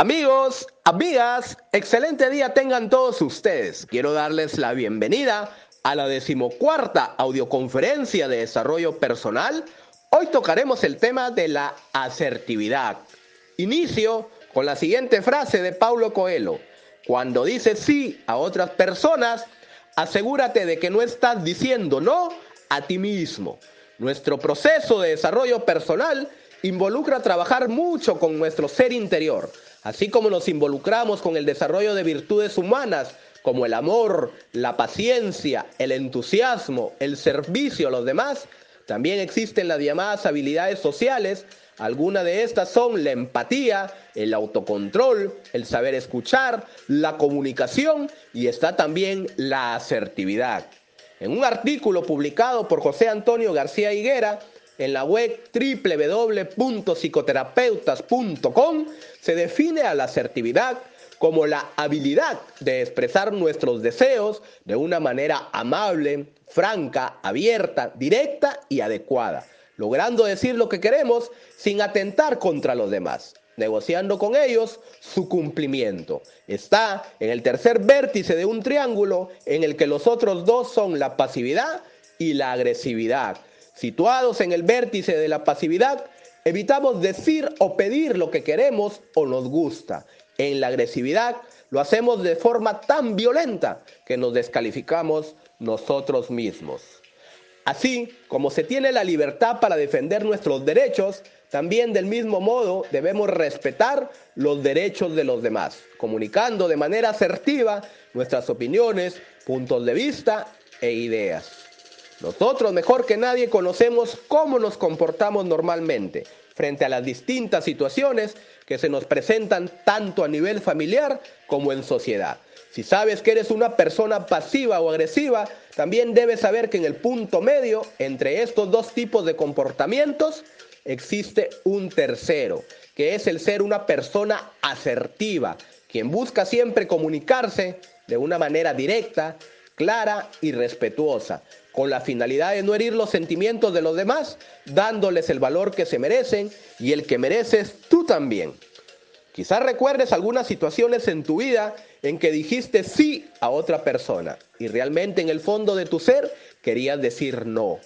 Amigos, amigas, excelente día tengan todos ustedes. Quiero darles la bienvenida a la decimocuarta audioconferencia de desarrollo personal. Hoy tocaremos el tema de la asertividad. Inicio con la siguiente frase de Paulo Coelho. Cuando dices sí a otras personas, asegúrate de que no estás diciendo no a ti mismo. Nuestro proceso de desarrollo personal involucra trabajar mucho con nuestro ser interior Así como nos involucramos con el desarrollo de virtudes humanas como el amor, la paciencia, el entusiasmo, el servicio a los demás, también existen las llamadas habilidades sociales. Algunas de estas son la empatía, el autocontrol, el saber escuchar, la comunicación y está también la asertividad. En un artículo publicado por José Antonio García Higuera, en la web www.psicoterapeutas.com se define a la asertividad como la habilidad de expresar nuestros deseos de una manera amable, franca, abierta, directa y adecuada, logrando decir lo que queremos sin atentar contra los demás, negociando con ellos su cumplimiento. Está en el tercer vértice de un triángulo en el que los otros dos son la pasividad y la agresividad Situados en el vértice de la pasividad, evitamos decir o pedir lo que queremos o nos gusta. En la agresividad lo hacemos de forma tan violenta que nos descalificamos nosotros mismos. Así como se tiene la libertad para defender nuestros derechos, también del mismo modo debemos respetar los derechos de los demás, comunicando de manera asertiva nuestras opiniones, puntos de vista e ideas. Nosotros mejor que nadie conocemos cómo nos comportamos normalmente frente a las distintas situaciones que se nos presentan tanto a nivel familiar como en sociedad. Si sabes que eres una persona pasiva o agresiva, también debes saber que en el punto medio entre estos dos tipos de comportamientos existe un tercero, que es el ser una persona asertiva, quien busca siempre comunicarse de una manera directa, clara y respetuosa, con la finalidad de no herir los sentimientos de los demás, dándoles el valor que se merecen y el que mereces tú también. Quizás recuerdes algunas situaciones en tu vida en que dijiste sí a otra persona y realmente en el fondo de tu ser querías decir no.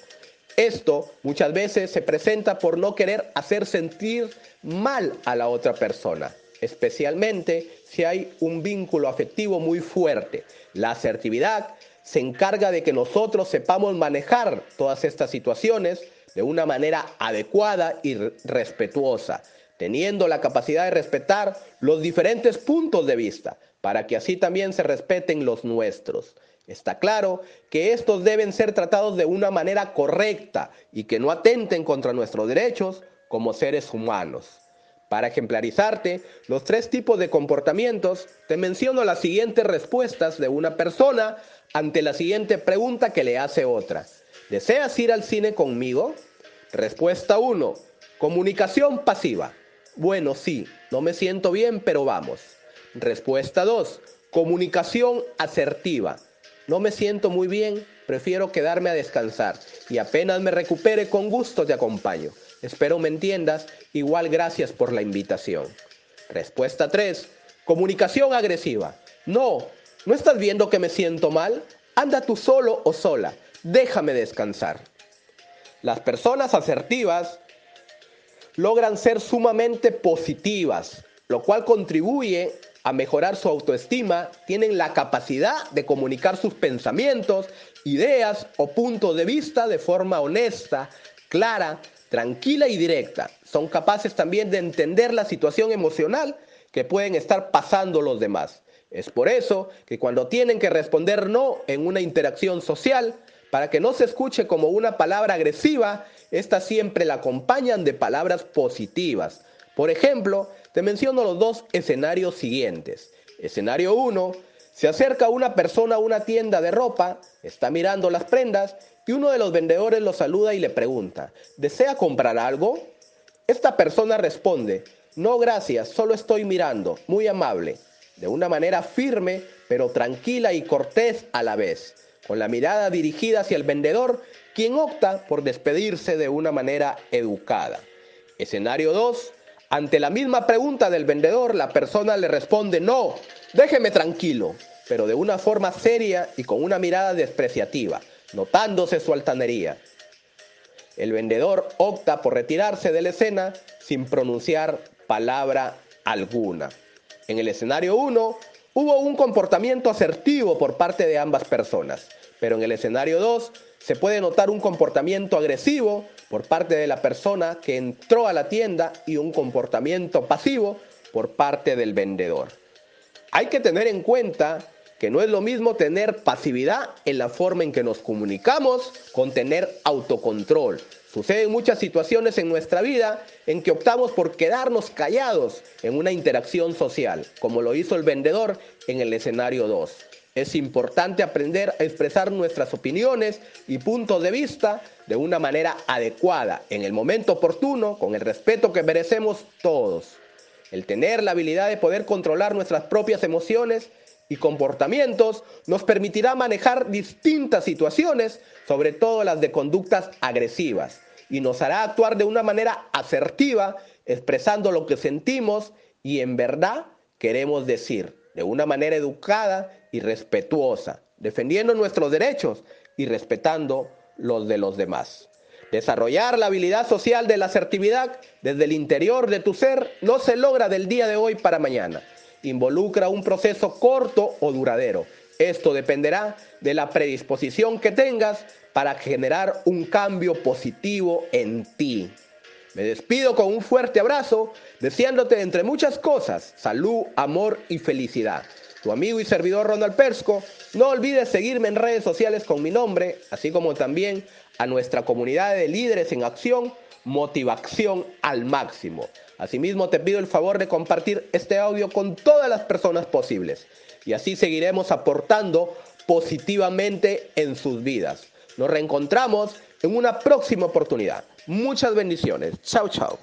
Esto muchas veces se presenta por no querer hacer sentir mal a la otra persona, especialmente si hay un vínculo afectivo muy fuerte. La asertividad se encarga de que nosotros sepamos manejar todas estas situaciones de una manera adecuada y respetuosa, teniendo la capacidad de respetar los diferentes puntos de vista, para que así también se respeten los nuestros. Está claro que estos deben ser tratados de una manera correcta y que no atenten contra nuestros derechos como seres humanos. Para ejemplarizarte los tres tipos de comportamientos, te menciono las siguientes respuestas de una persona ante la siguiente pregunta que le hace otra. ¿Deseas ir al cine conmigo? Respuesta 1. Comunicación pasiva. Bueno, sí, no me siento bien, pero vamos. Respuesta 2. Comunicación asertiva. No me siento muy bien, prefiero quedarme a descansar y apenas me recupere con gusto te acompaño. Espero me entiendas. Igual gracias por la invitación. Respuesta 3. Comunicación agresiva. No, ¿no estás viendo que me siento mal? Anda tú solo o sola. Déjame descansar. Las personas asertivas logran ser sumamente positivas, lo cual contribuye a mejorar su autoestima, tienen la capacidad de comunicar sus pensamientos, ideas o puntos de vista de forma honesta, clara, tranquila y directa. Son capaces también de entender la situación emocional que pueden estar pasando los demás. Es por eso que cuando tienen que responder no en una interacción social, para que no se escuche como una palabra agresiva, estas siempre la acompañan de palabras positivas. Por ejemplo, te menciono los dos escenarios siguientes. Escenario 1, se acerca una persona a una tienda de ropa, está mirando las prendas y uno de los vendedores lo saluda y le pregunta, ¿desea comprar algo? Esta persona responde, no gracias, solo estoy mirando, muy amable, de una manera firme, pero tranquila y cortés a la vez, con la mirada dirigida hacia el vendedor, quien opta por despedirse de una manera educada. Escenario 2. Ante la misma pregunta del vendedor, la persona le responde, no, déjeme tranquilo, pero de una forma seria y con una mirada despreciativa, notándose su altanería. El vendedor opta por retirarse de la escena sin pronunciar palabra alguna. En el escenario 1 hubo un comportamiento asertivo por parte de ambas personas, pero en el escenario 2 se puede notar un comportamiento agresivo por parte de la persona que entró a la tienda y un comportamiento pasivo por parte del vendedor. Hay que tener en cuenta que no es lo mismo tener pasividad en la forma en que nos comunicamos con tener autocontrol. Suceden muchas situaciones en nuestra vida en que optamos por quedarnos callados en una interacción social, como lo hizo el vendedor en el escenario 2. Es importante aprender a expresar nuestras opiniones y puntos de vista de una manera adecuada, en el momento oportuno, con el respeto que merecemos todos. El tener la habilidad de poder controlar nuestras propias emociones y comportamientos nos permitirá manejar distintas situaciones, sobre todo las de conductas agresivas, y nos hará actuar de una manera asertiva, expresando lo que sentimos y en verdad queremos decir, de una manera educada y respetuosa, defendiendo nuestros derechos y respetando los de los demás. Desarrollar la habilidad social de la asertividad desde el interior de tu ser no se logra del día de hoy para mañana involucra un proceso corto o duradero. Esto dependerá de la predisposición que tengas para generar un cambio positivo en ti. Me despido con un fuerte abrazo, deseándote entre muchas cosas salud, amor y felicidad. Tu amigo y servidor Ronald Persco, no olvides seguirme en redes sociales con mi nombre, así como también a nuestra comunidad de líderes en acción, motivación al máximo. Asimismo, te pido el favor de compartir este audio con todas las personas posibles y así seguiremos aportando positivamente en sus vidas. Nos reencontramos en una próxima oportunidad. Muchas bendiciones. Chao, chao.